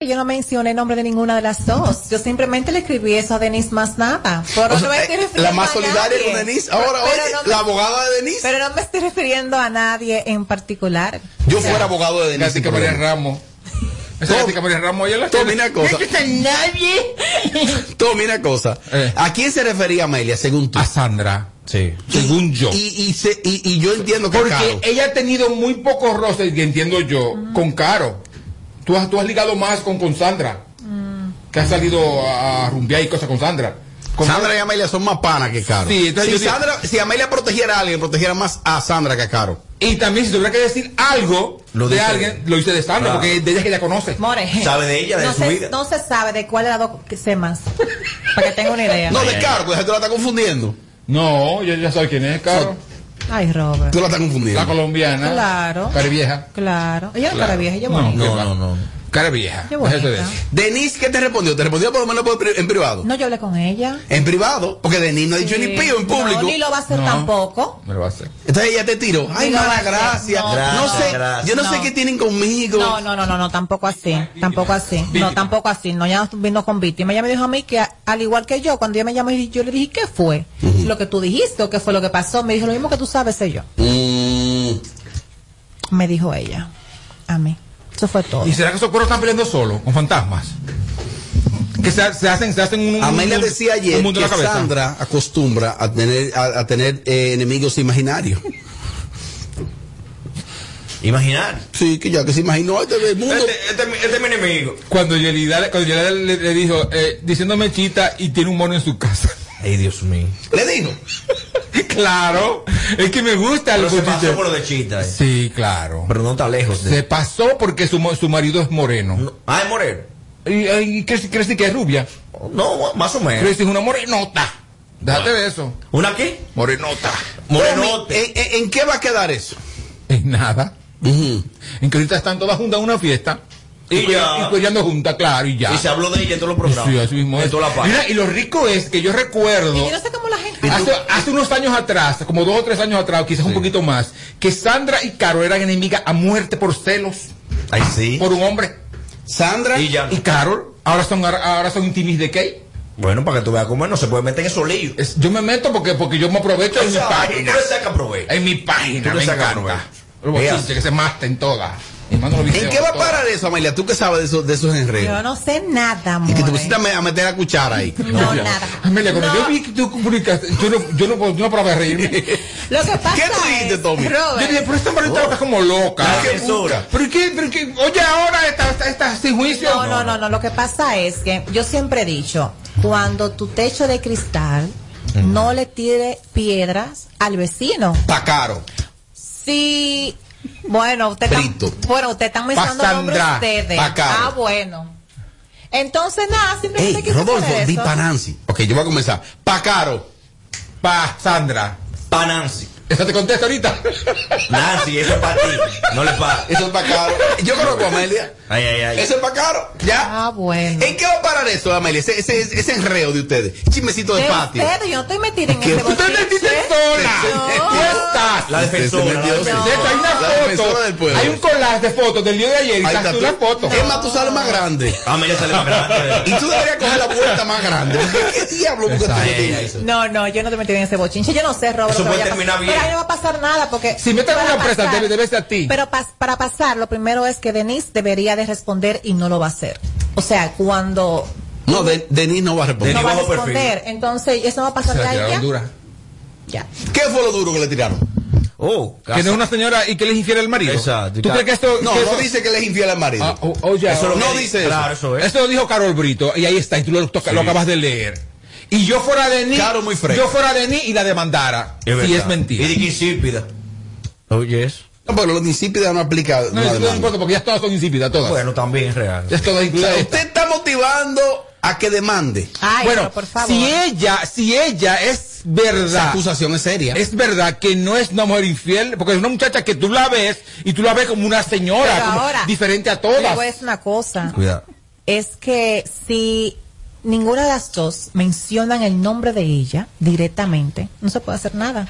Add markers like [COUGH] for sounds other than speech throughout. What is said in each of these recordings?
Yo no mencioné el nombre de ninguna de las dos. Yo simplemente le escribí eso a Denise más nada. Pero O no me sea, estoy eh, refiriendo la más solidaria con Denise. Ahora, Pero oye, no me- la abogada de Denise. Pero no me estoy refiriendo a nadie en particular. Yo O sea, fuera abogado de Denise. Casi que María Ramos. Esa que María Ramos, la Todo, mira cosa. No nadie. [LAUGHS] Todo, mira cosa. Eh. ¿A quién se refería Amelia, según tú? A Sandra. Sí. Según yo. Y, y, se- y- y yo entiendo que Porque Caro. ella ha tenido muy pocos roces, que entiendo yo, con Caro. Tú has, tú has ligado más con, con Sandra. Que has salido a, rumbear y cosas con Sandra. Con Sandra y Amelia son más panas que Caro. Sí, entonces si, yo digo- Sandra, si Amelia protegiera a alguien, protegiera más a Sandra que a Caro. Y también si tuviera que decir algo Lo de alguien, lo dice de Sandra, Claro. porque de ella que ella conoce. More. Sabe de ella, de no su se, vida. No se sabe de cuál de las dos que sé más. Para que tenga una idea. No, de Caro, pues tú la estás confundiendo. No, ya, ya sabe quién es, Caro. Ay, Robert. Tú la estás confundiendo. La colombiana. Claro. Cara vieja. Claro. Ella no es Claro. cara vieja, ella es No. No, no, no. Cara vieja. Qué. Denise, ¿qué te respondió? ¿Te respondió por lo menos por en privado? No, yo hablé con ella. En privado, porque Denise no ha dicho Sí. ni pío en público. No, ni lo va a hacer No. tampoco. Me lo va a hacer. Entonces ella te tiró. Ay, mala gracia. No, No, sé, gracias. yo no, sé No. qué tienen conmigo. No, no, no, no, no, tampoco así. Tampoco así. No, tampoco así. No, ya no vino con víctima. Ella me dijo a mí que, al igual que yo, cuando ella me llamó, yo le dije, ¿qué fue? Lo que tú dijiste o qué fue lo que pasó. Me dijo lo mismo que tú sabes, sé yo. Mm, Me dijo ella. A mí. Eso fue todo. ¿Y será que esos cuernos están peleando solos, con fantasmas? Que se, se hacen, se hacen un. Amelia un- decía ayer que la cabeza. Sandra acostumbra a tener, a, a tener eh, enemigos imaginarios. Imaginar. Sí, que ya que se imaginó este del mundo. Este, este, es mi- este es mi enemigo. Cuando Yelida, cuando Yelida le, le dijo, eh, diciéndome chita y tiene un mono en su casa. Ay, Dios mío. Le dijo. [LAUGHS] claro, es que me gusta el Pero se pasó por lo de chita. eh. Sí, claro. Pero no está lejos de. Se pasó porque su, su marido es moreno. No. Ah, es moreno. Y, y crees, crees que es rubia. No, más o menos. Crees que es una morenota. Déjate de eso. ¿Una qué? Morenota. Morenote. ¿En, en- en qué va a quedar eso? En nada. En que ahorita están todas juntas en una fiesta. Y cu- ya. Y cuellando juntas, claro, y ya. Y se habló de ella en todos los programas. Sí, así mismo En es. toda la página. Mira, y lo rico es que yo recuerdo. Y yo no sé cómo la gente. Hace, hace unos años atrás, como dos o tres años atrás, quizás un poquito más, que Sandra y Caro eran enemigas a muerte por celos Ay, sí. por un hombre. Sandra. Y ya. Y Carol, ahora son ahora son intimis de Kay. Bueno, para que tú veas cómo él no se puede meter en esos líos. Es- yo me meto porque porque yo me aprovecho en mi página. tú le sacas provecho. En mi página, Tú le me sacas encanta. provecho. Los Veas. bochinches que se maten todas. ¿En qué va a parar eso, Amelia? ¿Tú qué sabes de esos, de esos Yo enredos? no sé nada, Y que te pusiste a, me- a meter la cuchara ahí. No, nada. Amelia, cuando No. yo vi que tú publicaste, yo no, yo no, yo no paraba de reírme. [LAUGHS] Lo que pasa ¿Qué tú dijiste, Tommy? Yo Robert, dije, pero esta marita está como loca. La ¿Qué? Pero qué, pero qué, oye, ahora está, está, está sin juicio. No, no, no, no. Lo que pasa es que yo siempre he dicho, cuando tu techo de cristal no le tire piedras al vecino. Pa' caro. Si, bueno, usted está, bueno, usted está mencionando nombres ustedes. Ah, bueno. Entonces, nada, simplemente Ey, Rodolfo, di eso. pa' Nancy. Ok, yo voy a comenzar. Pa' caro. Pa Sandra. Pa' ¿Esa te contesta ahorita? Nancy, eso es para ti. No le pares. Eso es pa' caro. Yo conozco a Amelia. Ay, ay, ay. Eso es pa' caro. ¿Ya? Ah, bueno. ¿En qué va a parar eso, Amelia? Ese, ese, ese enreo de ustedes. Chismecito de De patio. ustedes, yo no estoy metida en ¿Qué? ese Usted metiste sola. No. ¿Tú estás? La defensora. metió, la defensora. hay una La foto. defensora del pueblo. Hay un collage de fotos del día de ayer y Ahí está la foto. Es más, tú sales más grande. Amelia sale más grande. Y tú deberías coger la vuelta más grande. ¿Qué diablo? No tienes ay. eso. No, no, yo no te metí en ese bochinche. Yo no sé, Robert. Eso puede terminar bien. Pero no va a pasar nada porque. Si meten una presa, pasar- debe, debe ser a ti. Pero pas- para pasar, lo primero es que Denise debería de responder y no lo va a hacer. O sea, cuando No, de, Denis no va a responder. no va a responder, entonces eso no va a pasar ya ya. dura. Ya. ¿Qué fue lo duro que le tiraron? Oh, Que no es una señora y que le es infiel al marido. Exacto. ¿Tú crees que esto.? No, que no eso- dice que le es infiel al marido. Ah, o- oye, Eso es lo No dice eso. Claro, eso es. Esto lo dijo Carol Brito y ahí está, y tú lo, toca- lo acabas de leer. Y yo fuera de ni, Claro, muy fresco. yo fuera de ni y la demandara. si verdad. es mentira. Y de que insípida. Oye, eso. No, pero los insípidos no aplica. No, no demanda. importa porque ya todas son insípidas, todas. Bueno, también es real. Ya es todas O sea, usted está motivando a que demande. Ay, bueno, pero por favor. si ella, si ella es Esa verdad, acusación es seria. es verdad que no es una mujer infiel, porque es una muchacha que tú la ves y tú la ves como una señora, Pero como ahora, diferente a todas. voy a decir una cosa. Cuidado. Es que si ninguna de las dos mencionan el nombre de ella directamente, no se puede hacer nada.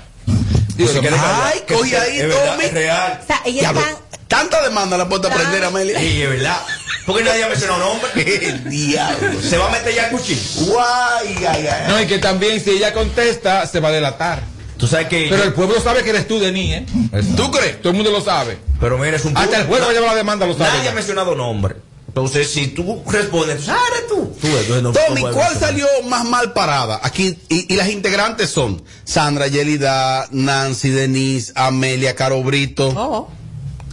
Digo, callada. Ay, coge ahí, es verdad, Tommy. Es real. O sea, ella está... tanta demanda la a Claro. prender, Amelia. Sí, es verdad. Porque nadie ha mencionado nombre. [LAUGHS] El diablo. Se va a meter ya el cuchillo. Guay, ay, ay. No, y que también si ella contesta, se va a delatar. Tú sabes que. Pero el pueblo sabe que eres tú, Denis, ¿eh? ¿Tú crees? Todo el mundo lo sabe. Pero mira, es un Hasta el juez va a llevar la demanda, lo sabe. Nadie ha mencionado nombre. Entonces, si tú respondes, ah, eres tú. Tú, entonces no- Tommy, no ¿cuál salió más mal parada? Aquí, y, y las integrantes son Sandra Yelida, Nancy Denise, Amelia Caro Brito, Oh.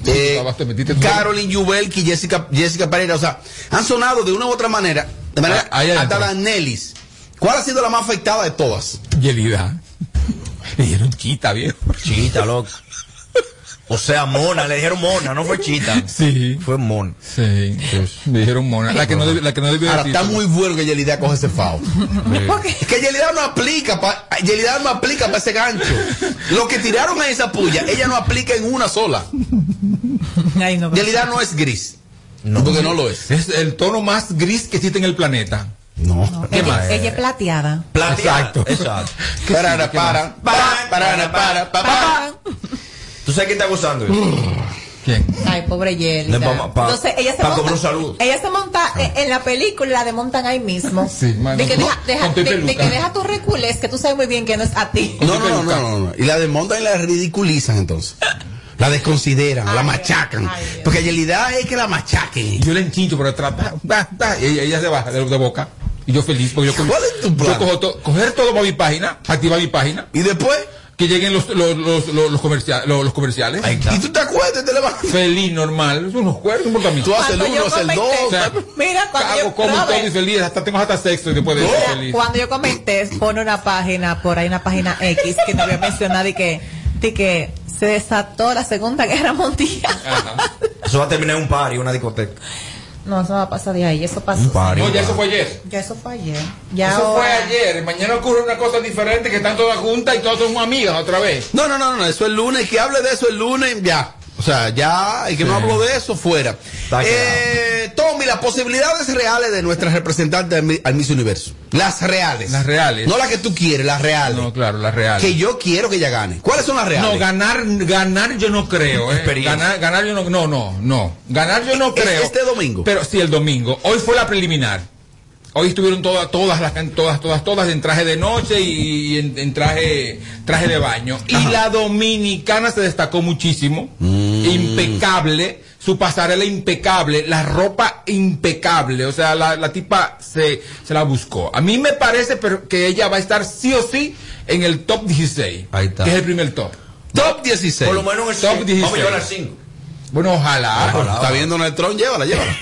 eh, te metiste tú. Caroline Yubelki, Jessica, Jessica Pereira. O sea, han sonado de una u otra manera, de manera Ah, ahí hasta las Nellis. ¿Cuál ha sido la más afectada de todas? Yelida. [LAUGHS] Le dijeron chita, viejo. Chita, loco. O sea, mona, le dijeron mona, no fue chita. Sí. Fue mona. Sí, me dijeron mona. La que no, la que no debió Ahora, está muy bueno que Yelida coge ese fao. ¿Por qué? Es que Yelida no aplica para Yelida no aplica para ese gancho. Lo que tiraron a esa puya, ella no aplica en una sola. Ay, no, pero- Yelida no es gris. No, porque no lo es. Es el tono más gris que existe en el planeta. No. ¿Qué ella, más? ella es plateada. Plateada. Exacto. Exacto. [LAUGHS] Para, ¿Qué para, para, para, para, para, para. ¿Tú sabes quién está gozando? [SIGHS] ¿Quién? Ay, pobre Jelly. No, pa- pa- Entonces, ella se pa' monta, un saludo. ella se monta en, en la película y la desmontan ahí mismo. [LAUGHS] Sí, de que deja, No, deja- tu de, que deja tus recules, que tú sabes muy bien que no es a ti. No, no, no, no, no, no. Y la desmontan y la ridiculizan entonces. La desconsideran, la Ay, machacan. ay, Dios. Porque Yelida es que la machaquen. Yo le enchincho por detrás. ta, ta, ta, y ella, ella se baja de, de boca. Y yo feliz. Porque yo, ¿Cuál es tu plan? Yo cojo to- coger todo para mi página, activar mi página, Y después, que lleguen los, los, los, los, los comercia- los- los comerciales. Ahí está. y tú te acuerdas y te levantas. Feliz, normal. Eso unos cuernos, no importa a mí. Tú haces el Cuando yo uno, haces el dos. O sea, Mira, cuando cago, yo, como no, todo y feliz. Hasta tengo hasta sexo después de feliz. cuando yo comenté, pone una página, por ahí una página X, que no había mencionado y que, de que se desató la Segunda Guerra Mundial. Ajá. Eso va a terminar en un party, una discoteca. No, eso va a pasar de ahí, eso pasó. No, ya eso fue ayer. Ya eso fue ayer. Ya Eso fue ayer. Mañana ocurre una cosa diferente que están todas juntas y todas son amigas otra vez. No, no, no, no, eso es el lunes. Que hable de eso el lunes, ya. O sea, ya, y que no hablo de eso, fuera. Eh, Tommy, las posibilidades reales de nuestras representantes al Mi- al Miss Universo. Las reales. Las reales. No las que tú quieres, las reales. No, claro, la real. Que yo quiero que ella gane. ¿Cuáles son las reales? No, ganar, ganar yo no creo. ¿eh? Experiencia. Ganar, ganar yo no, no, no, no. Ganar yo no ¿Es creo. este domingo? Pero sí, el domingo. Hoy fue la preliminar. Hoy estuvieron todas, todas las, todas, todas, todas en traje de noche y en, en traje, traje de baño. Y la dominicana se destacó muchísimo. Mm. Impecable. Su pasarela impecable. La ropa impecable. O sea, la, la tipa se, se la buscó. A mí me parece pero, que ella va a estar sí o sí en el top 16. Ahí está. Que es el primer top. Top 16. Por lo menos en el Top 5. 16. Vamos a llevar al 5. Bueno, ojalá. Ah, Está viendo Neutron, llévala, llévala.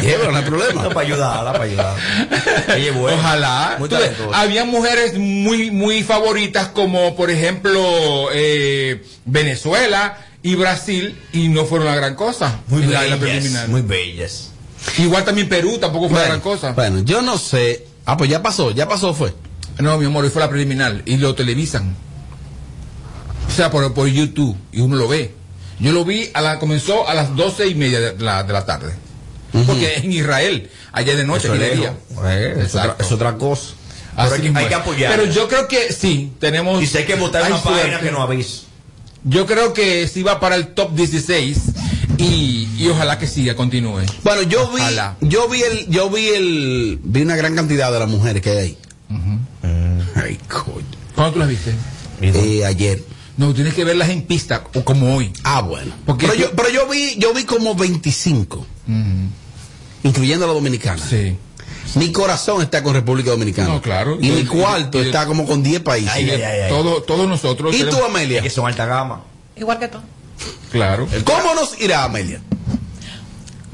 llévala, no hay problema. para ayudarla, para ayudarla. Ojalá. Muy había mujeres muy, muy favoritas como, por ejemplo, eh, Venezuela y Brasil y no fueron la gran cosa. Muy en la, bellas. preliminar. Muy bellas. Igual también Perú tampoco fue la gran Bueno, cosa. bueno, yo no sé. Ah, pues ya pasó, ya pasó, fue. No, mi amor, hoy fue la preliminar y lo televisan. O sea, por, por YouTube y uno lo ve. Yo lo vi, a la, comenzó a las doce y media de la, de la tarde. Porque en Israel, allá de noche, Eso aquí es de día. Eh, es, otra, es otra cosa. Así hay, que- hay apoyar. Pero yo creo que sí, tenemos. y si hay que votar una página que no avise. Yo creo que sí va para el top 16 y, y ojalá que siga, continúe. Bueno, yo vi, Ojalá. yo vi el, yo vi el, vi una gran cantidad de las mujeres que hay ahí. Ay, coño. ¿Cuándo tú las viste? Eh, ayer. No, tienes que verlas en pista, o como hoy. Ah, bueno. Porque pero, yo, pero yo vi, yo vi como 25, incluyendo la dominicana. Sí. Mi corazón está con República Dominicana. No, claro. Y Y- mi cuarto y- está como con 10 países. Ay, ay, ay, ay. Todo, todos nosotros. ¿Y tú, Amelia? Que son alta gama. Igual que tú. Claro. ¿Cómo nos irá, Amelia?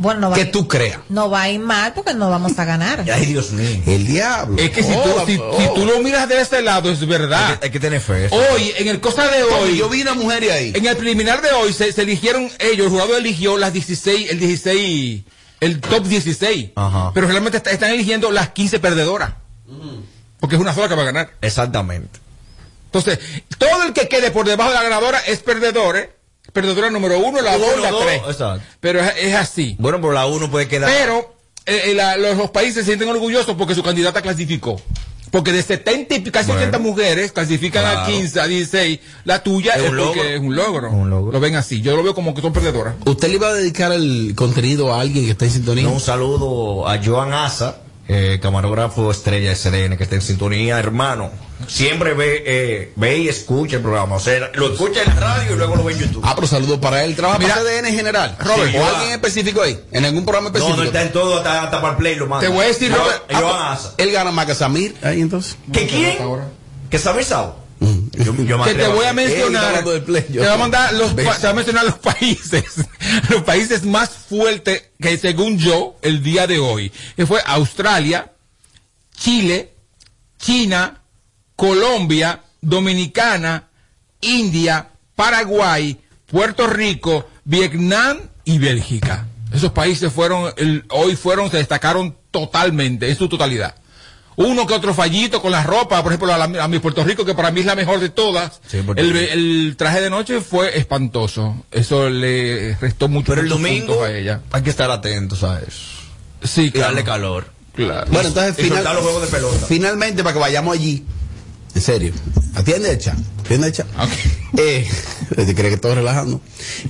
Bueno, no va, Que tú creas. no va a ir mal porque no vamos a ganar. [LAUGHS] Ay, Dios mío. El diablo. Es que si, Oh, tú, si, oh. si tú lo miras de este lado, es Hay verdad. que, hay que tener fe. eso. Hoy, en el cosa de hoy, yo vi una mujer ahí. en el preliminar de hoy, se, se eligieron ellos, el jurado eligió las 16, el 16, el top 16. Ajá. Pero realmente está- están eligiendo las 15 perdedoras. Porque es una sola que va a ganar. Exactamente. Entonces, todo el que quede por debajo de la ganadora es perdedor, ¿eh? Perdedora número uno, la Uno, dos, la dos, tres. exacto. Pero es, es así. Bueno, pero la uno puede quedar. Pero eh, eh, la- los, los países se sienten orgullosos porque su candidata clasificó. Porque de 70 y casi Bueno. 80 mujeres clasifican a Claro. 15, a 16. La tuya Es es, un porque logro. es un logro. Un logro. Lo ven así. Yo lo veo como que son perdedoras. ¿Usted le iba a dedicar el contenido a alguien que está en sintonía? Un saludo a Joan Asa, eh, camarógrafo estrella SDN, que está en sintonía, hermano. Siempre ve, eh, ve y escucha el programa. O sea, lo escucha en la radio y luego lo ve en YouTube. Ah, pero saludos para él. ¿Trabaja Mira, para CDN en general? Robert, ¿O yo- alguien específico ahí? ¿En algún programa no, específico? no está en todo, hasta, hasta para el play lo manda. Te voy a decir, Robert, Ah, Asa. Él gana más que Samir ahí entonces. ¿Que quién? ¿Que Samir Sao? Yo, yo me que te voy a mencionar. hablando del play, te yo- voy a mandar los, te voy a mencionar los países, [LAUGHS] los países más fuertes que según yo el día de hoy, que fue Australia, Chile, China, Colombia, Dominicana, India, Paraguay, Puerto Rico, Vietnam y Bélgica. Esos países fueron, el- hoy fueron, se destacaron totalmente, en su totalidad. Uno que otro fallito con la ropa, por ejemplo, a, la- a mi Puerto Rico, que para mí es la mejor de todas. Sí, el, el traje de noche fue espantoso. Eso le restó mucho Pero el domingo a ella. hay que estar atentos a eso. Sí, Y darle calor. Claro. Bueno, entonces soltar los juegos de pelota. finalmente para que vayamos allí. En serio. Atiende el chat. Atiende el chat. Ok. Eh, [LAUGHS] ¿te crees que estoy relajando?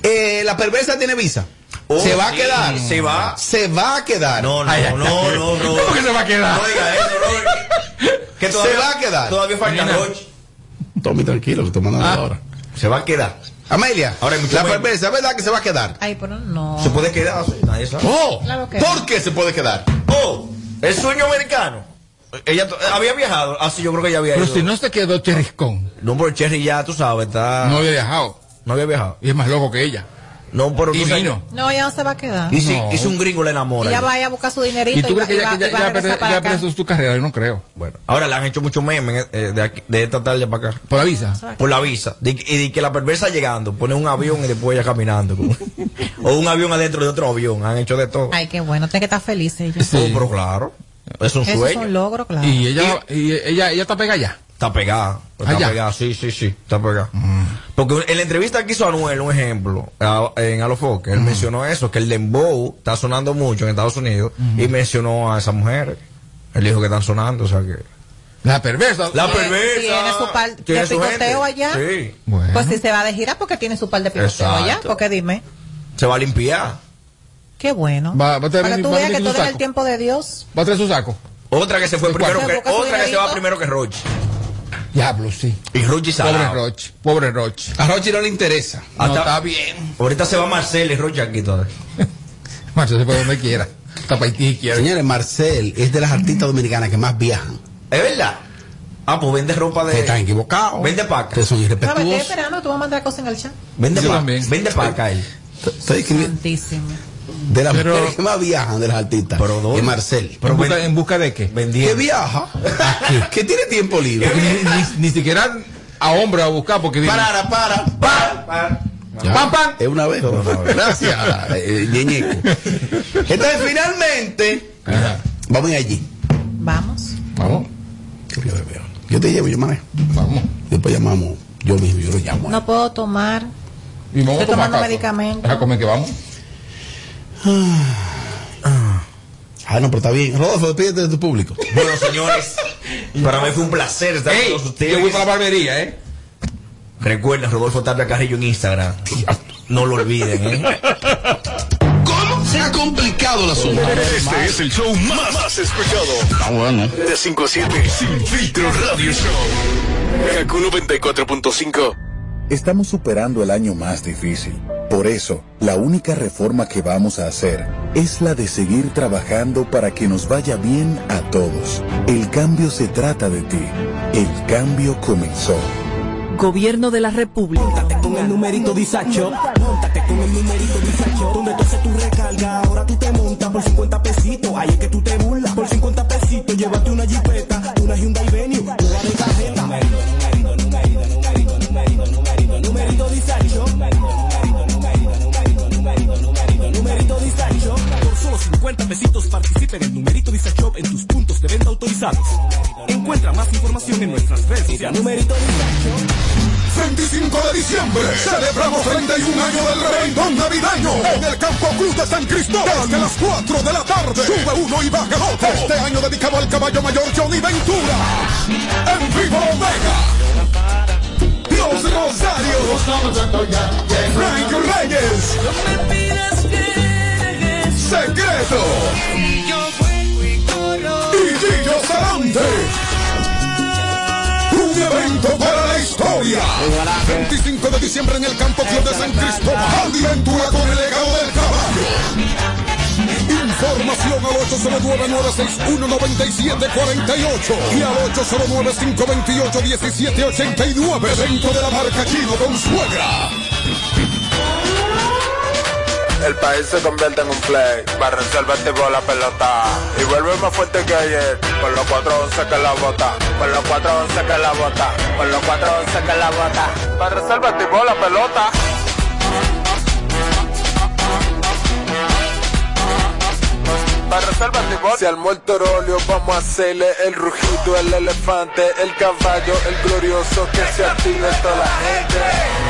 Eh, la perversa tiene visa. Oh, se va a quedar. se va. Se va a quedar. No, no, Ay, no, ay. no, no. ¿Cómo que se va a quedar? No diga eso, Robert. Que Se va a quedar. Todavía falta. Roche. Tome tranquilo, que estoy mandando Ah. ahora. Se va a quedar. Amelia, Ahora hay mucho la perversa, ¿es verdad que se va a quedar? Ay, pero no. Se puede quedar, sí, nadie sabe. Oh, Claro que ¿por no. qué se puede quedar? Oh, el sueño americano. Ella to- había viajado. Ah, sí, yo creo que ya había Pero ido. si no se quedó Cherriscón, No, pero Cherry ya, tú sabes, está. no No, había viajado. había viajado. Y es más loco que ella. No, pero Y vino. No, ella no se va a quedar. Y si, No. y si un gringo le enamora. Ella ya. vaya a buscar su dinerito ¿Y tú va- crees que va- ya, ya, va a ya, ya su carrera? Yo no creo. Bueno, ahora le han hecho muchos memes eh, de, aquí- de esta tarde para acá. Por la visa. Por la visa. Y de que la perversa llegando, pone un avión y después ella caminando. como- [LAUGHS] o un avión adentro de otro avión. Han hecho de todo. Ay, qué bueno, tiene que estar feliz ella. Sí. Oh, pero claro. Es un Eso es sueño. un logro, claro. Y ella, y ella, ella está pegada ya. Está pegada. Está Allá. pegada, sí, sí, sí. Está pegada. Porque en la entrevista que hizo Anuel, un ejemplo, a- en Alofoque, él mencionó eso, que el dembow está sonando mucho en Estados Unidos y mencionó a esas mujeres. Él dijo que están sonando, o sea que... La perversa. La perversa. tiene su par de tiene picoteo allá. Sí. Bueno. Pues si se va de gira porque tiene su par de picoteo allá. Porque dime, Se va a limpiar. Qué bueno. Va- va a tener- Para que tú va veas que todo es el tiempo de Dios. Va a traer su saco. Otra que se fue ¿De primero que... Otra que se va primero que Roche. Diablo, sí. Y Roche Pobre salado. Roche. Pobre Roche. A Rochi no le interesa. No Hasta- está bien. Ahorita se va Marcel y Roche aquí todavía. [LAUGHS] Macho, se fue donde quiera. Está para Haití quiera. Señores, Marcel es de las artistas dominicanas que más viajan. ¿Es verdad? Ah, pues vende ropa de... Que están equivocados. Vende paca. Ustedes son irrespetuosos. Esperando, tú vas a mandar cosas en el chat. Vende paca. también. Vende paca él. Estoy escribiendo. De las Pero- mujeres que más viajan de las artistas. Pero ¿dónde? es Marcel. Pero ¿En, busca, ven- ¿En busca de qué? Que Vendiendo. viaja. [LAUGHS] que tiene tiempo libre. Ni, ni- ni siquiera a hombre a buscar porque dime, Para, para, para. Ya. ¡Pam, pam! Es una vez. por favor. Gracias, eh, Ñeñeco. Entonces, finalmente, Ajá. vamos a ir allí. Vamos. Vamos, Yo, te llevo, yo manejo. vamos. Después llamamos, yo mismo, yo lo llamo. No puedo tomar. Y vamos Estoy a tomar tomando caso. medicamento. Deja comer que vamos. Ah, no, pero está bien. Rodolfo, despídete de tu público. Bueno, señores, para mí fue un placer estar con Ey, todos ustedes. yo voy para la barbería, ¿eh? Recuerden, Rodolfo Tapia Carrillo en Instagram. No lo olviden, ¿eh? ¿Cómo se ha complicado el asunto? Este es el show más, más escuchado. Ah, bueno. De 5 a 7, Sin Filtro Radio Show. Kaku 94.5. Estamos superando el año más difícil. Por eso, la única reforma que vamos a hacer es la de seguir trabajando para que nos vaya bien a todos. El cambio se trata de ti. El cambio comenzó. Gobierno de la República. Móntate con el numerito Disacho. Móntate con el numerito Disacho. Donde tú haces tu recarga, ahora tú te montas por 50 en el Campo Cruz de San Cristóbal desde las 4 de la tarde. Sube uno y baja otro. Este año dedicado al caballo mayor Johnny Ventura. En vivo Omega. Los Rosarios. Frank Reyes. Secreto. Y Gillo Sarante. Un evento para la historia. 25 de diciembre en el Campo Club de San Cristóbal. Andy Ventura con el legado del caballo. Información al 809-961-9748 y al 809-528-1789 dentro de la marca Chino con suegra. El país se convierte en un play. Va reserva activó la pelota. Y vuelve más fuerte que ayer. Con los 411 que la bota. Con los 411 que la bota. Con los 411 que la bota. Va reserva activó la pelota. Se armó el torolio, vamos a hacerle el rugido, el elefante, el caballo, el glorioso que se active toda la gente.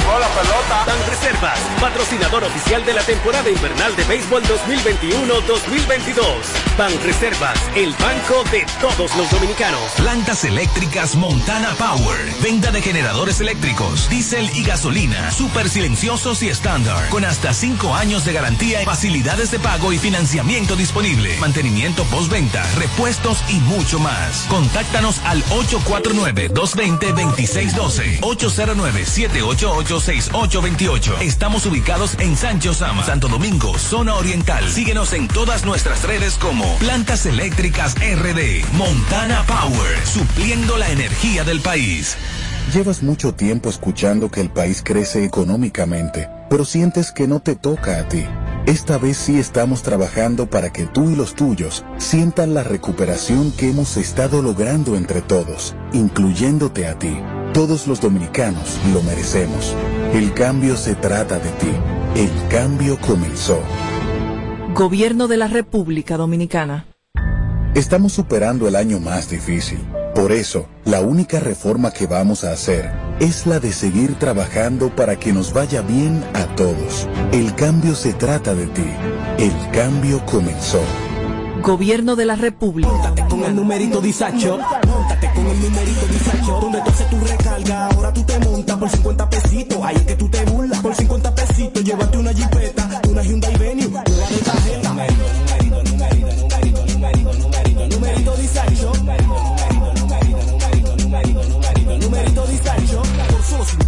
activó la pelota. Ban Reservas, patrocinador oficial de la temporada invernal de béisbol 2021-2022. Ban Reservas, el banco de todos los dominicanos. Plantas eléctricas Montana Power. Venta de generadores eléctricos, diésel y gasolina. Súper silenciosos y estándar. Con hasta 5 años de garantía, facilidades de pago y financiamiento disponible. Mantenimiento postventa, repuestos y mucho más. Contáctanos al 849-220-2612. 809-788-6828. Estamos ubicados en Sancho Sama, Santo Domingo, zona oriental. Síguenos en todas nuestras redes como Plantas Eléctricas RD. Montana Power. Supliendo la energía del país. Llevas mucho tiempo escuchando que el país crece económicamente, pero sientes que no te toca a ti. Esta vez sí estamos trabajando para que tú y los tuyos sientan la recuperación que hemos estado logrando entre todos, incluyéndote a ti. Todos los dominicanos lo merecemos. El cambio se trata de ti. El cambio comenzó. Gobierno de la República Dominicana. Estamos superando el año más difícil. Por eso, la única reforma que vamos a hacer es la de seguir trabajando para que nos vaya bien a todos. El cambio se trata de ti. El cambio comenzó. Gobierno de la República. Móntate con el numerito disacho. Móntate con el numerito disacho. Donde tú haces tu ahora tú te montas por 50 pesitos. Ahí es que tú te burlas. Por 50 pesitos, llévate una jipeta,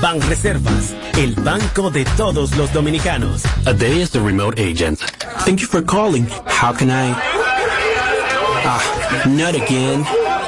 Banreservas, el banco de todos los dominicanos. A day is the remote agent. Thank you for calling. How can I? Ah, not again.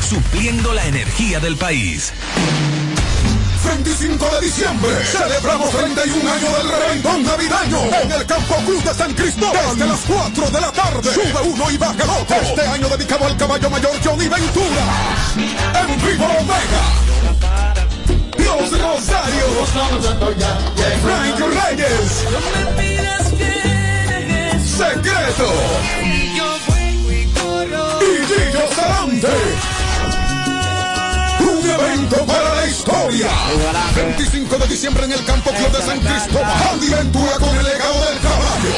Supliendo la energía del país. 25 de diciembre celebramos 31 años del reventón navideño en el Campo Cruz de San Cristóbal desde las 4 de la tarde. Sube uno y baja otro. Este año dedicado al caballo mayor Johnny Ventura. En vivo Omega. Dios Rosario. Frank Reyes. Secreto. Y Gillo Sarante. Evento para la historia. 25 de diciembre en el Campo Club de San Cristóbal. Andy Ventura con el legado del caballo.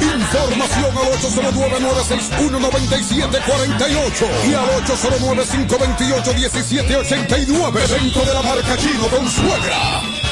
Información al 809-961-9748 y al 809-528-1789 dentro de la marca Chino con suegra.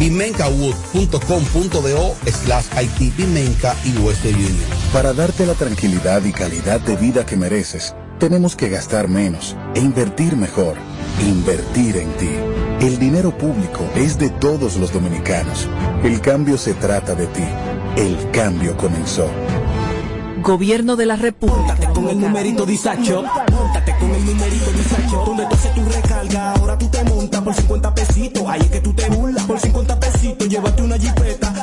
bimencawood.com.do slash Haití Bimenca y Western Union. Para darte la tranquilidad y calidad de vida que mereces, tenemos que gastar menos e invertir mejor. Invertir en ti. El dinero público es de todos los dominicanos. El cambio se trata de ti. El cambio comenzó. Gobierno de la República. con el numerito disacho. Móntate con el numerito disacho. Donde tú haces tu recarga, ahora tú te montas por 50 pesitos. Ahí es que tú te burlas. Por 50 pesitos, llévate una jipeta,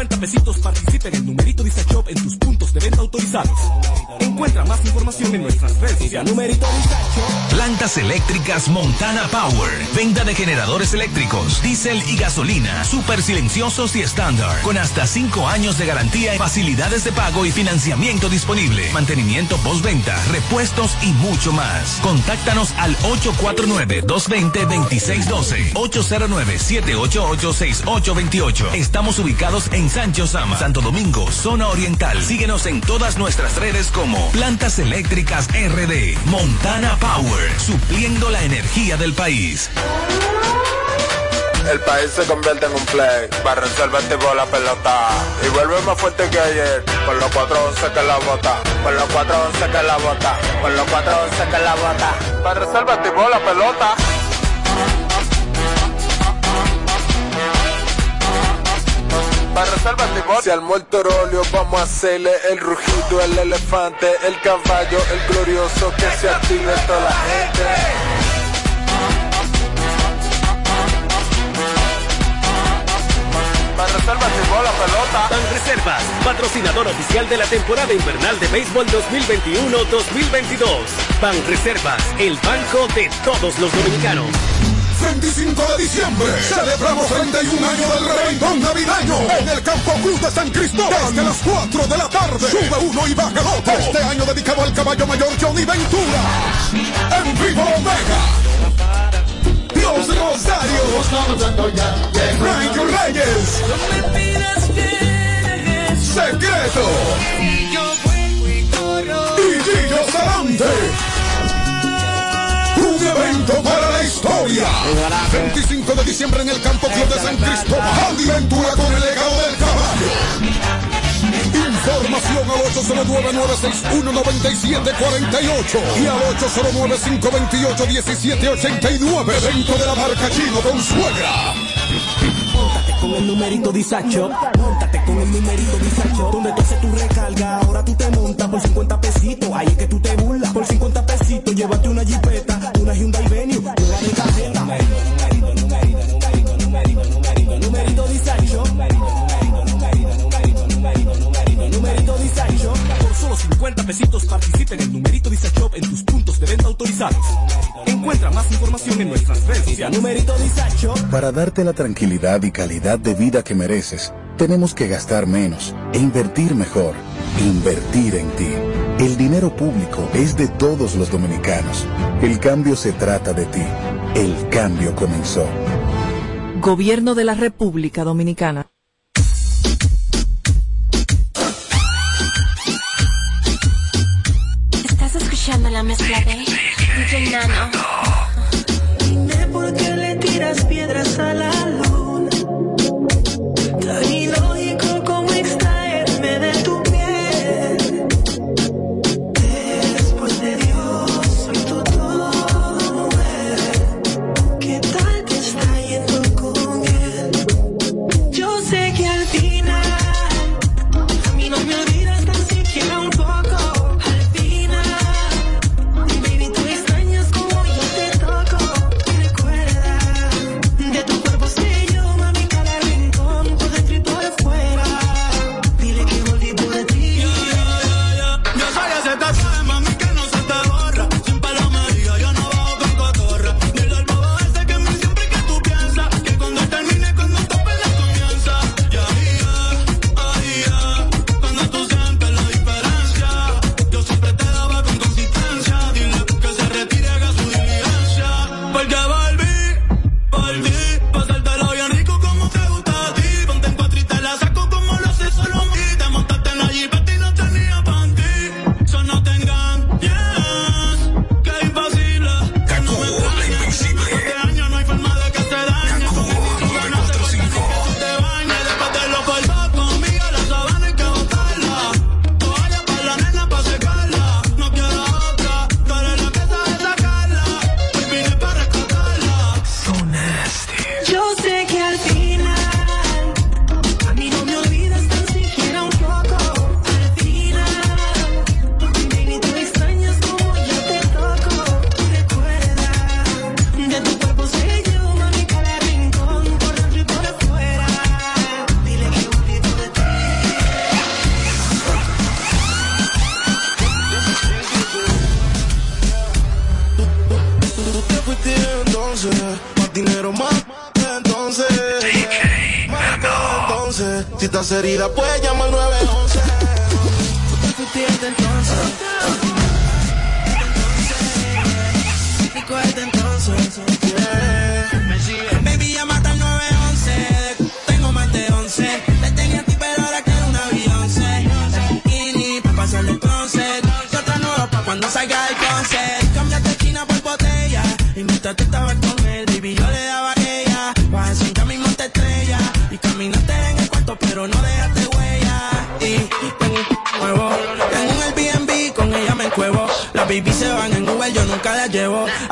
50 pesitos participa en el numerito disacho en tus puntos de venta autorizados. Encuentra más información en nuestras redes sociales. Numerito. Plantas eléctricas Montana Power. Venta de generadores eléctricos, diésel y gasolina. Súper silenciosos y estándar. Con hasta 5 años de garantía facilidades de pago y financiamiento disponible. Mantenimiento postventa, repuestos y mucho más. Contáctanos al 849-220-2612. 809-788-6828. Estamos ubicados en Sancho Sama, Santo Domingo, zona oriental. Síguenos en todas nuestras redes como Plantas Eléctricas RD. Montana Power. Supliendo la energía del país. El país se convierte en un play, va a resolver tipo la pelota y vuelve más fuerte que ayer, con los 411 que la bota, con los 411 que la bota, con los 411 que la bota, va a resolver tipo la pelota. Va a resolver tipo Si al muerto rolio vamos a hacerle el rugido, el elefante, el caballo, el glorioso que se active toda la gente. la pelota. Ban Reservas, patrocinador oficial de la temporada invernal de béisbol 2021-2022. Ban Reservas, el banco de todos los dominicanos. 25 de diciembre celebramos 31 años del reventón navideño en el Campo Cruz de San Cristóbal desde las 4 de la tarde. Sube uno y baja otro. Este año dedicado al caballo mayor Johnny Ventura. En vivo Omega. Dios Rosario. Frank Reyes. Secreto. Y Gillo Sarante. Evento para la historia. 25 de diciembre en el Campo Club de San Cristóbal. Andy Ventura con el legado del caballo. Información al 809-961-9748 y al 809-528-1789 dentro de la marca Chino con suegra. Móntate con el numerito disacho. Móntate con el numerito disacho. Donde tú haces tu recarga, ahora tú te montas por 50 pesitos. Ahí es que tú te burlas. Por 50 pesitos, llévate una jipeta, 50 pesitos participa en el numerito Dice Shop en tus puntos de venta autorizados. Encuentra más información en nuestras redes sociales. Numerito Para darte la tranquilidad y calidad de vida que mereces, tenemos que gastar menos e invertir mejor. Invertir en ti. El dinero público es de todos los dominicanos. El cambio se trata de ti. El cambio comenzó. Gobierno de la República Dominicana. estás herida, pues.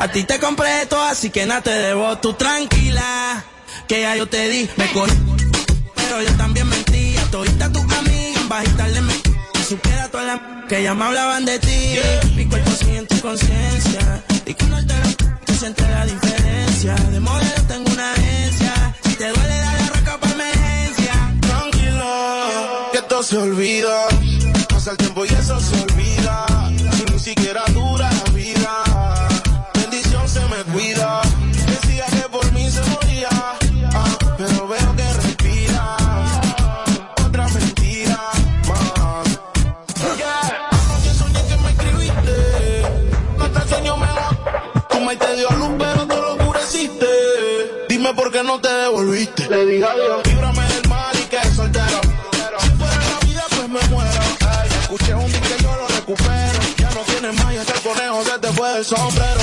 A ti te compré esto, así que nada te debo. Tú tranquila, que ya yo te di. Me cogí, pero yo también mentí. A todita tu amiga, bajita le metí. Supiera todas las que ya me hablaban de ti. Mi cuerpo siente conciencia. Y que no te lo que siente la diferencia. De modelo tengo una agencia. Si te duele, dale arranca para emergencia. Tranquilo, que esto se olvida. Pasa el tiempo y eso se olvida. Si ni siquiera dura la vida Decía que por mí se moría, ah, pero veo que respira. Otra mentira más. Yeah. Anoche soñé que me escribiste. Hasta el sueño me lo. Tu maíz te dio luz, pero tú lo oscureciste. Dime por qué no te devolviste. Le dije adiós. Líbrame del mal y que soltero. Si fuera la vida, pues me muero. Ay, escuché un día que yo lo recupero. Ya no tienes más y hasta el conejo se te fue el sombrero.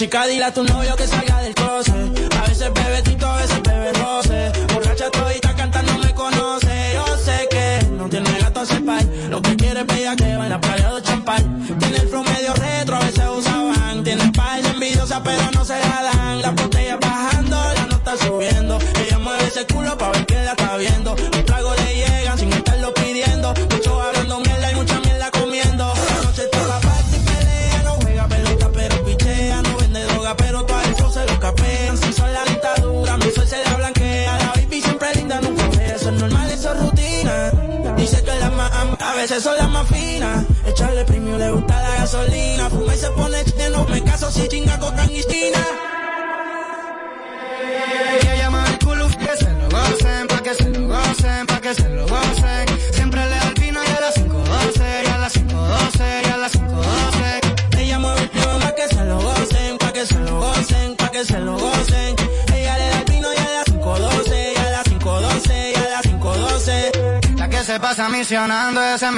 Chica, dile a tu novia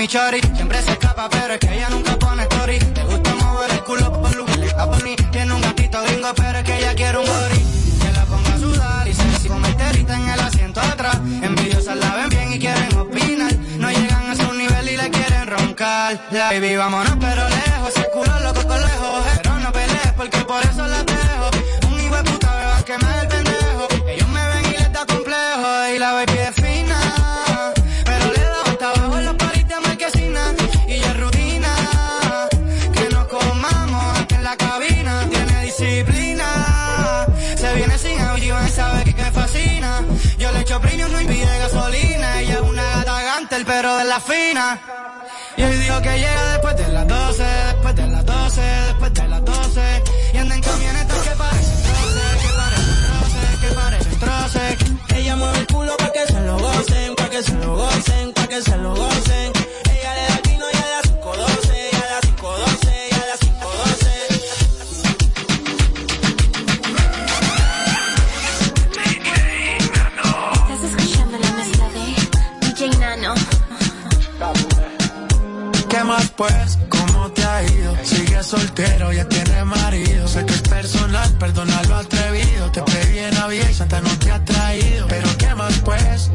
mi chori. Siempre se escapa, pero es que ella nunca pone story. Le gusta mover el culo por luz. La pony tiene un gatito gringo, pero es que ella quiere un body. Que la ponga a sudar y se sexy con meterita en el asiento atrás. Envidiosas la ven bien y quieren opinar. No llegan a su nivel y le quieren roncar. La baby, vámonos, pero lejos. Ese culo loco, con lejos. Pero no pelees porque por eso Y hoy dijo que llega después de las 12, después de las 12, después de las 12. Y anda en camionetas que parecen troces, que parecen troces, que parecen troces. Ella mueve el culo pa' que se lo gocen, pa' que se lo gocen, pa' que se lo gocen. después, ¿cómo te ha ido? Sigue soltero, ya tiene marido. Sé que es personal, perdona lo atrevido. Te pedí en vida y Santa no te ha traído. Pero ¿qué más pues?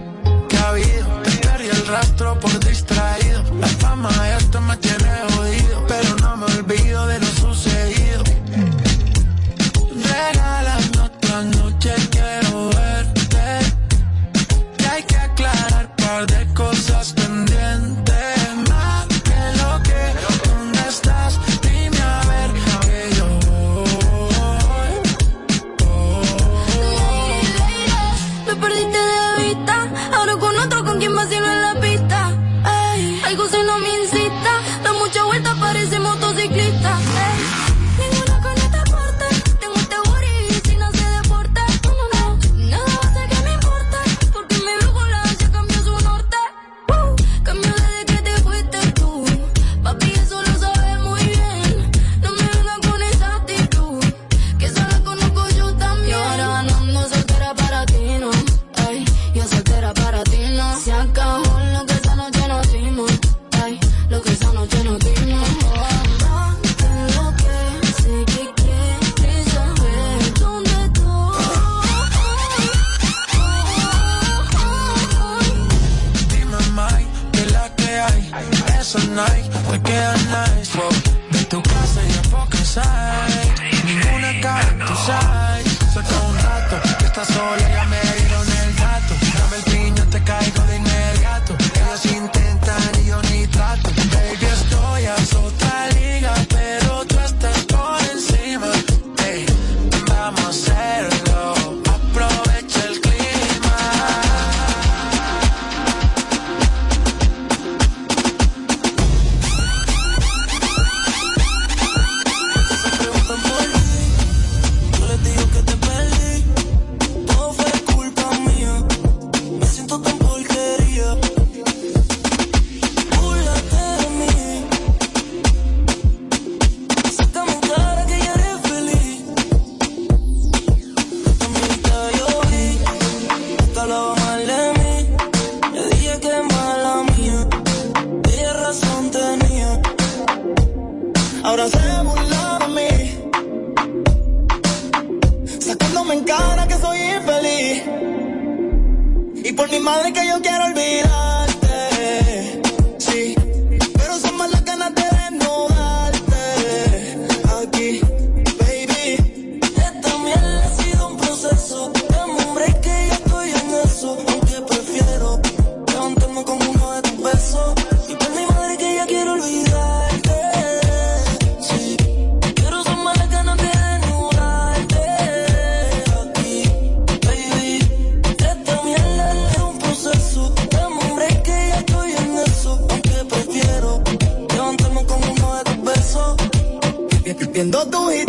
rompiendo tu hit.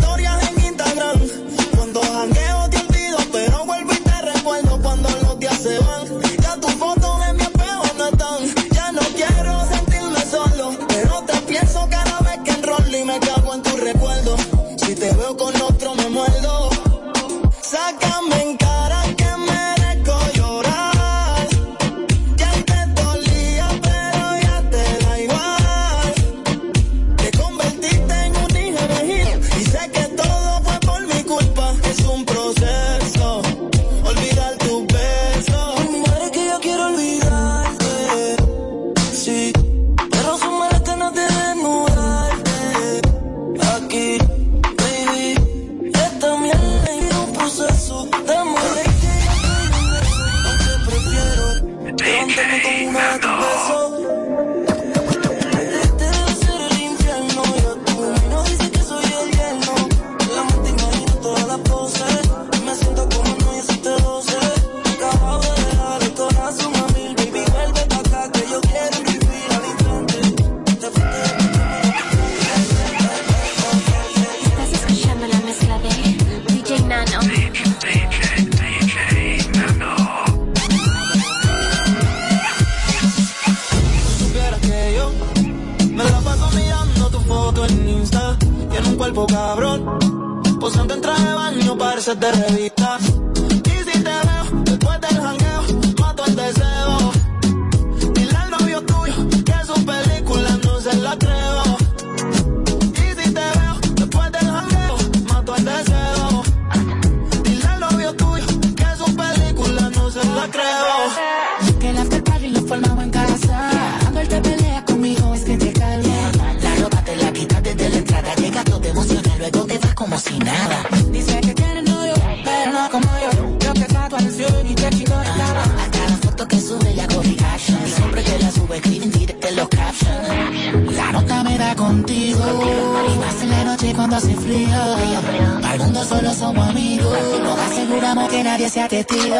cuando se. Al mundo solo somos amigos. Nos aseguramos que nadie sea testigo.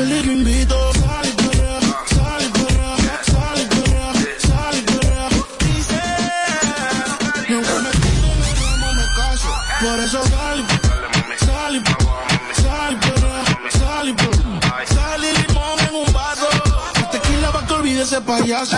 feliz invito. Sal y perrea, sal y perrea, sal y perrea, sal y perrea. Dice, ni aunque me pido, me como, me caso. Por eso sal y sal y sal y perrea, sal y perrea. Sal y limón en un vaso. La tequila va que olvide ese payaso.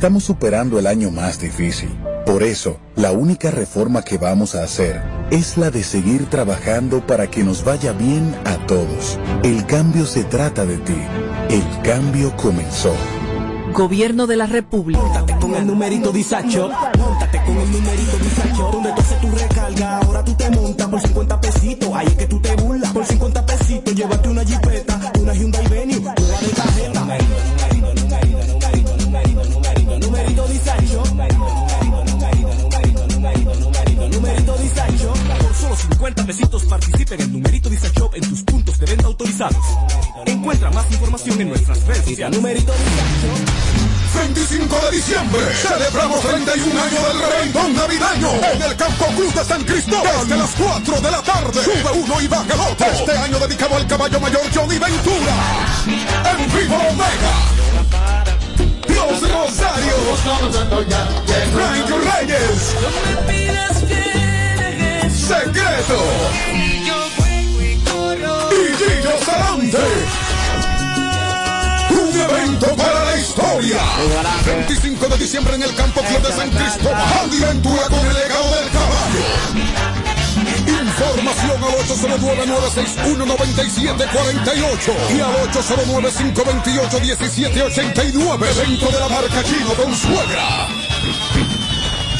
Estamos superando el año más difícil. Por eso, la única reforma que vamos a hacer es la de seguir trabajando para que nos vaya bien a todos. El cambio se trata de ti. El cambio comenzó. Gobierno de la República. Con el numerito Disacho, montate con el numerito Disacho, donde tú haces tu recarga, ahora tú te montas por 50 en nuestras redes sociales. Numerito 25 de diciembre celebramos 31 años del reventón navideño en el Campo Cruz de San Cristóbal desde las 4 de la tarde. Sube uno y baja el otro. Este año dedicado al caballo mayor Johnny Ventura. En vivo Omega. Los Rosarios. Frank Reyes. Secreto. Y Gillo Sarante. Un evento para la historia. 25 de diciembre en el Campo Club de San Cristóbal. Andy Ventura con el legado del caballo. Información al 809-961-9748 y al 809-528-1789 dentro de la marca Chino con suegra.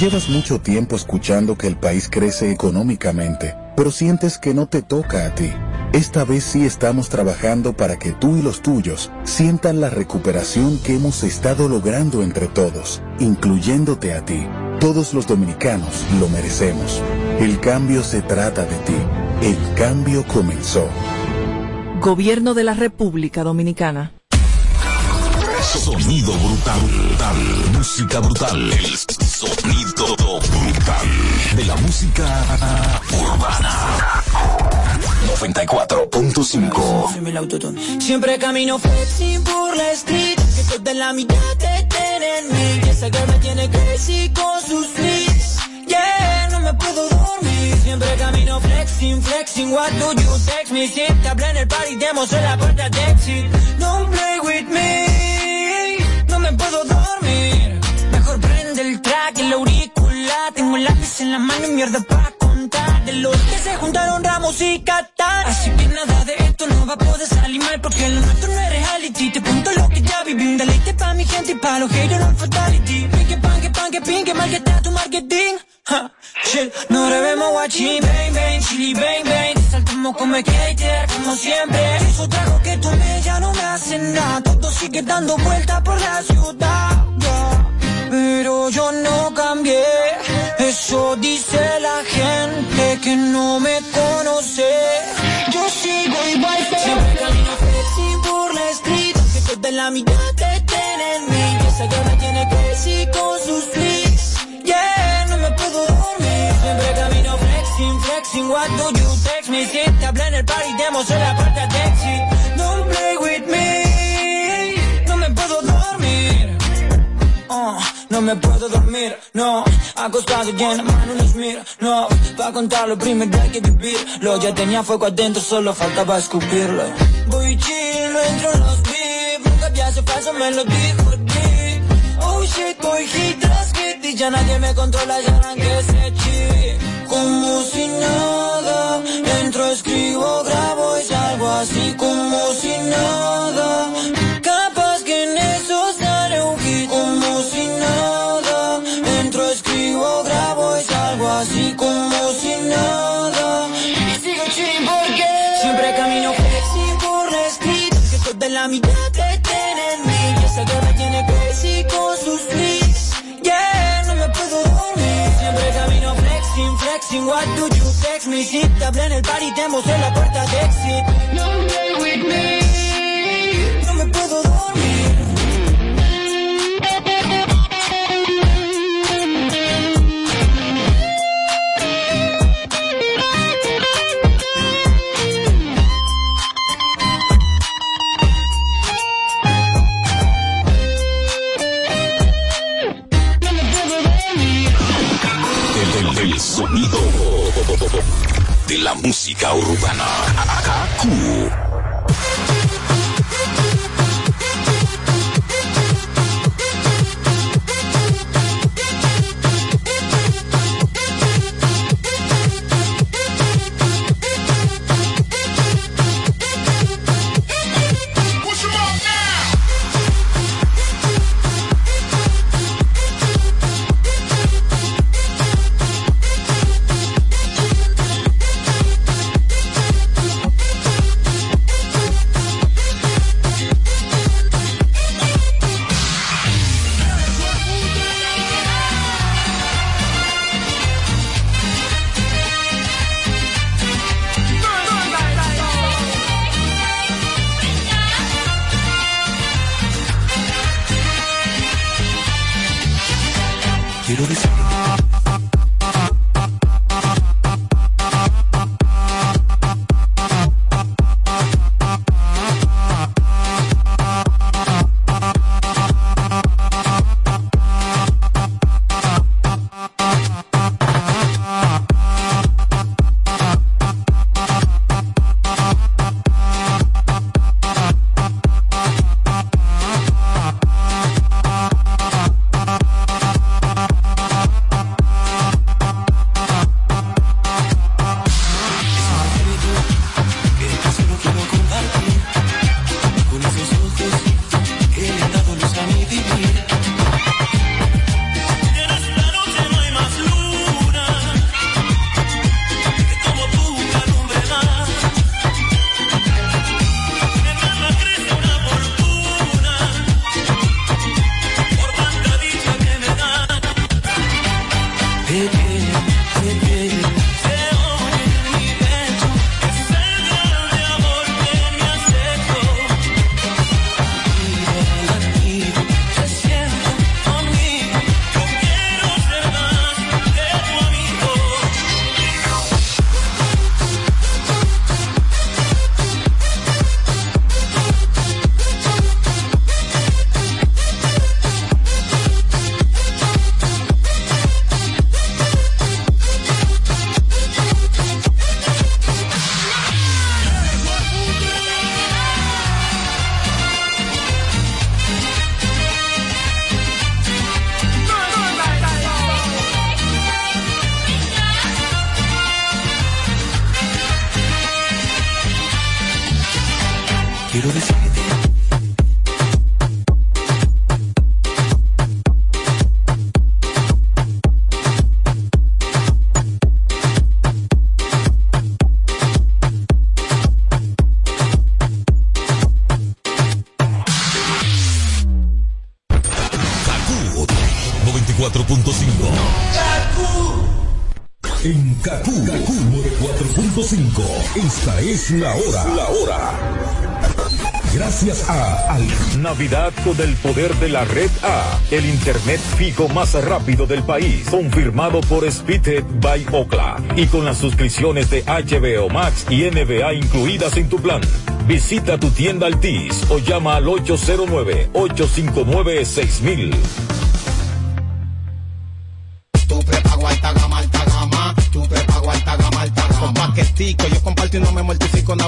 Llevas mucho tiempo escuchando que el país crece económicamente, pero sientes que no te toca a ti. Esta vez sí estamos trabajando para que tú y los tuyos sientan la recuperación que hemos estado logrando entre todos, incluyéndote a ti. Todos los dominicanos lo merecemos. El cambio se trata de ti. El cambio comenzó. Gobierno de la República Dominicana. Sonido brutal, brutal, música brutal, el sonido brutal de la música urbana. 94.5 Siempre camino flexi por la street. Que toda la mitad te tienen en mí Y esa que me tiene crazy con sus fleets Yeah, no me puedo dormir. Siempre camino flexing, flexing What do you text me? Si te hablé en el party Demos en la puerta de exit. Don't play with me. No me puedo dormir. Mejor prende el track el auricular. Tengo el lápiz en la mano y mierda pa' De los que se juntaron Ramos y Qatar Así que nada de esto no va a poder salir mal Porque lo nuestro no es reality. Te cuento lo que ya viví Un deleite pa' mi gente y pa' los haters no fatality. Pinque pan, que pan, que pin, que mal que está tu marketing. Shit, no debemos guachín Bang, bang, chili, bang, bang. Te saltamos como skater, como siempre. Esos tragos que tomé ya no me hacen nada. Todo sigue dando vueltas por la ciudad. Yeah. Pero yo no cambié. Eso dice la no me conoce. Yo sigo igual pero Siempre camino flexi por la street Que toda la mitad te tiene en mí. Esa que me tiene crazy con sus fleets Yeah, no me puedo dormir. Siempre camino flexing, flexing What do you text me? Si te hablé en el party Demos en la puerta de exit no me puedo dormir, no. Acostado y en la mano los miro, no Pa' contarlo primero hay que vivirlo. Ya tenía fuego adentro, solo faltaba escupirlo. Voy chill, no entro en los beef Nunca te hace falso, me lo dijo Dick Oh shit, voy hit hit Y ya nadie me controla, ya arranqué ese chip. Como si nada Entro, escribo, grabo y salgo así Como si nada What do you text me? Si te hablé en el party, te mostré la puerta de exit Don't play with me la música urbana. Esta es la hora. La hora. Gracias a Al. Navidad con el poder de la red A, el internet fijo más rápido del país, confirmado por Speedhead by Ocla y con las suscripciones de HBO Max y NBA incluidas en tu plan. Visita tu tienda Altis o llama al 809 859 6000.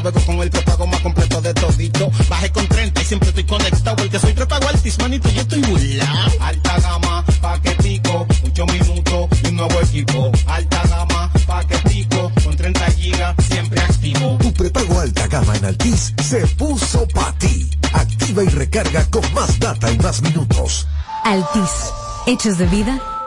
Navego con el prepago más completo de todito. Bajé con 30 y siempre estoy conectado. Porque soy prepago altis, manito, yo estoy burlado. Alta gama, paquetico, mucho minuto y un nuevo equipo. Alta gama, paquetico, con 30 gigas, siempre activo. Tu prepago alta gama en Altis se puso para ti. Activa y recarga con más data y más minutos. Altis. Hechos de vida,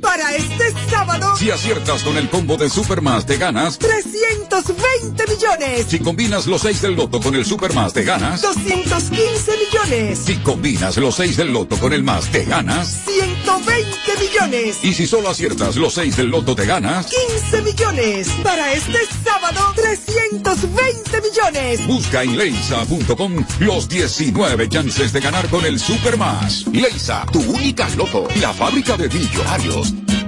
Para este sábado. Si aciertas con el combo de Supermas, te ganas 320 millones. Si combinas los 6 del loto con el Supermas, te ganas 215 millones. Si combinas los 6 del loto con el más, te ganas 120 millones. Y si solo aciertas los 6 del loto, te ganas 15 millones. Para este sábado, 320 millones. Busca en leisa.com los 19 chances de ganar con el Supermas. Leisa, tu única loto, la fábrica de millonarios. Unidos.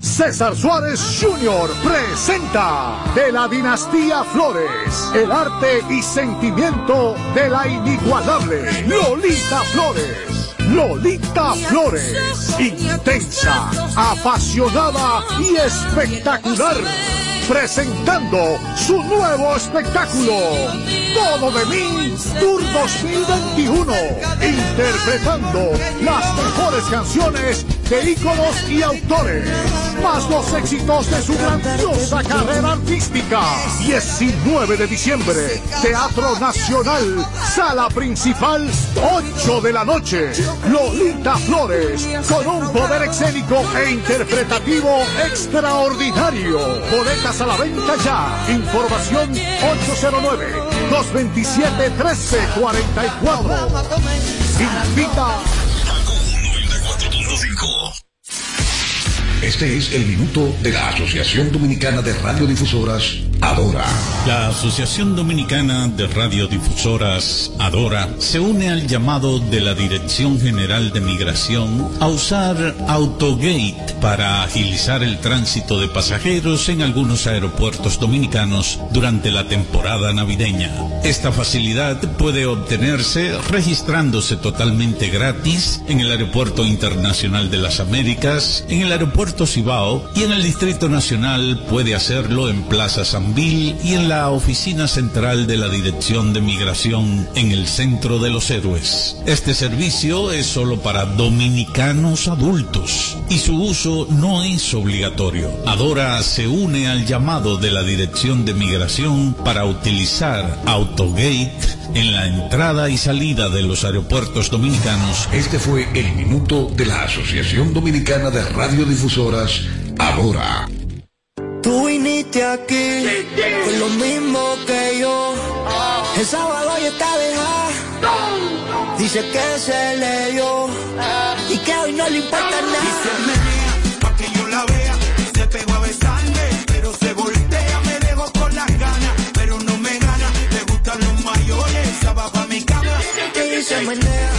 César Suárez Jr. presenta de la dinastía Flores, el arte y sentimiento de la inigualable Lolita Flores. Lolita Flores, intensa, apasionada y espectacular, presentando su nuevo espectáculo, Todo de mí, Tour 2021, interpretando las mejores canciones de íconos y autores, más los éxitos de su grandiosa carrera artística. 19 de diciembre, Teatro Nacional, sala principal, 8 de la noche. Lolita Flores, con un poder escénico e interpretativo extraordinario. Boletas a la venta ya. Información 809-227-1344. Invita. Este es el minuto de la Asociación Dominicana de Radiodifusoras, Adora. La Asociación Dominicana de Radiodifusoras, Adora, se une al llamado de la Dirección General de Migración a usar Autogate para agilizar el tránsito de pasajeros en algunos aeropuertos dominicanos durante la temporada navideña. Esta facilidad puede obtenerse registrándose totalmente gratis en el Aeropuerto Internacional de las Américas, en el Aeropuerto Cibao y en el Distrito Nacional puede hacerlo en Plaza Y en la oficina central de la Dirección de Migración en el Centro de los Héroes. Este servicio es solo para dominicanos adultos y su uso no es obligatorio. Adora se une al llamado de la Dirección de Migración para utilizar Autogate en la entrada y salida de los aeropuertos dominicanos. Este fue el minuto de la Asociación Dominicana de Radiodifusoras, Adora. Tú viniste aquí con lo mismo que yo. El sábado ya está dejada. Dice que se leyó y que hoy no le importa nada. Dice menea, pa' que yo la vea. Se pegó a besarme, pero se voltea. Me dejo con las ganas, pero no me gana. Le gustan los mayores, esa va pa' mi cama. Y se menea,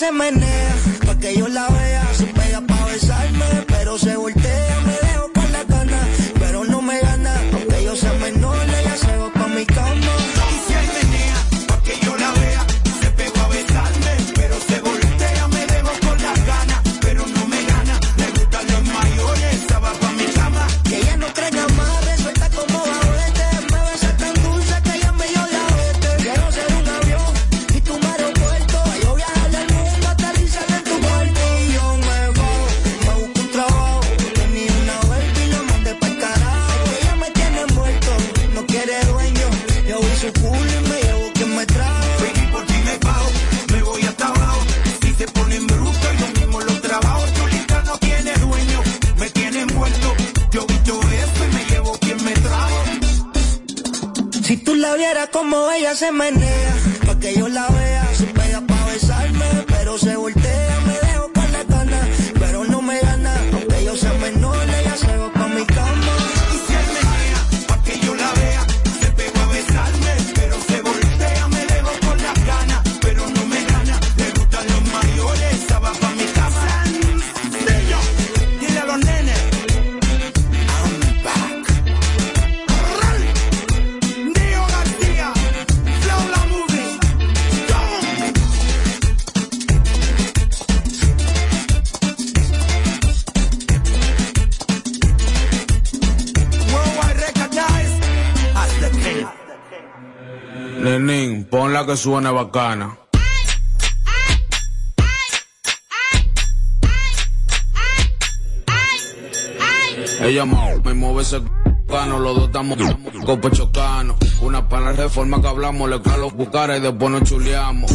se menea, que suene bacana. Ella me mueve ese cano, los dos estamos con pecho cano. Una para la reforma que hablamos, le calo buscar y después nos chuleamos.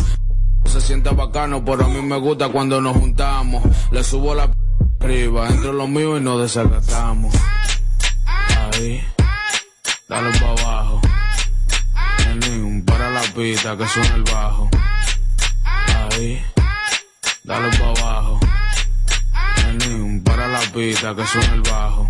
Se siente bacano, pero a mí me gusta cuando nos juntamos. Le subo la p- arriba, entre los míos y nos desacatamos. Que suena el bajo. Ahí, dale pa' abajo. Nenín, para la pista que suena el bajo.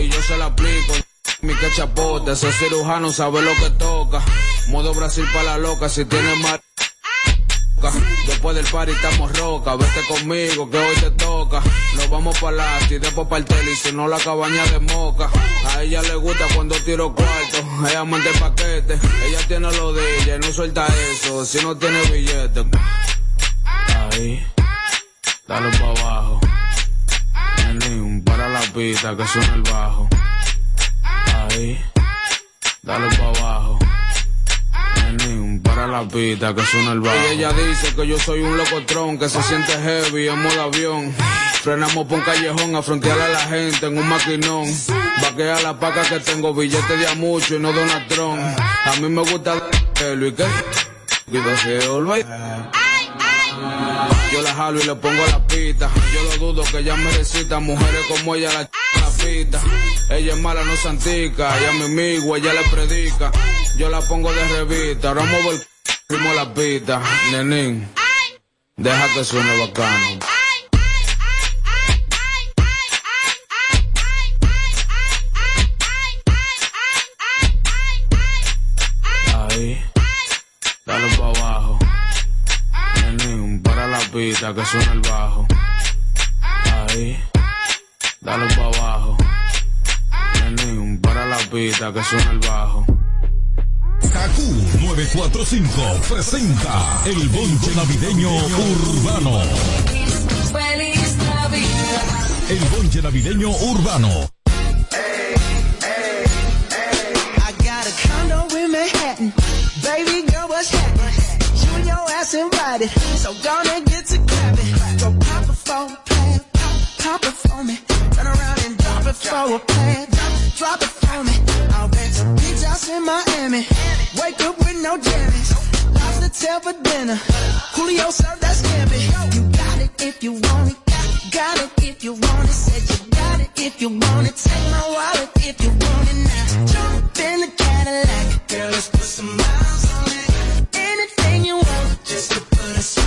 Y yo se la aplico. Mi que chapote, ese cirujano sabe lo que toca. Modo Brasil para la loca, si tiene mar. Después del party estamos roca, vete conmigo que hoy te toca. Nos vamos para y después para el tele si no la cabaña de moca. A ella le gusta cuando tiro cuarto, ella manda el paquete. Ella tiene lo de y no suelta eso, si no tiene billete. Ahí, dale pa' abajo. Nenín, para la pista que suena el bajo. Ahí, dale pa' abajo. Para la pista que suena el bajo. Y ella dice que yo soy un locotrón que se siente heavy en modo avión. Frenamos por un callejón a frontear a la gente en un maquinón. Vaquea la paca que tengo billetes de a mucho y no Donatron. A mí me gusta de y que. Yo la jalo y le pongo la pita. Yo lo dudo que ella me recita. Mujeres como ella la, la pita. Ella es mala, no santica. Ella mi amigo, ella le predica. Yo la pongo de revista. Ahora muevo el ritmo la pita. Nenín, deja que suene bacano. Ahí, dale pa' abajo. Nenín, para la pista que suena el bajo. Ahí, dale pa' abajo. Nenín, para la pista que suena el bajo. Kaku 945 presenta el bonche navideño urbano. Feliz Navidad. El bonche navideño urbano. I got a condo in Manhattan. Baby girl, what's happening? You and your ass invited. So gonna get to clapping. Go pop it for a plan. Pop, pop it for me. Turn around and drop it for a plan. Drop it for me. I'll rent a beach house in Miami. Wake up with no damage. Lobster tail for dinner. Julio served that scampi. You got it if you want it. Got, got it if you want it. Said you got it if you want it. Take my wallet if you want it now. Jump in the Cadillac. Girl, let's put some miles on it. Anything you want, just to put us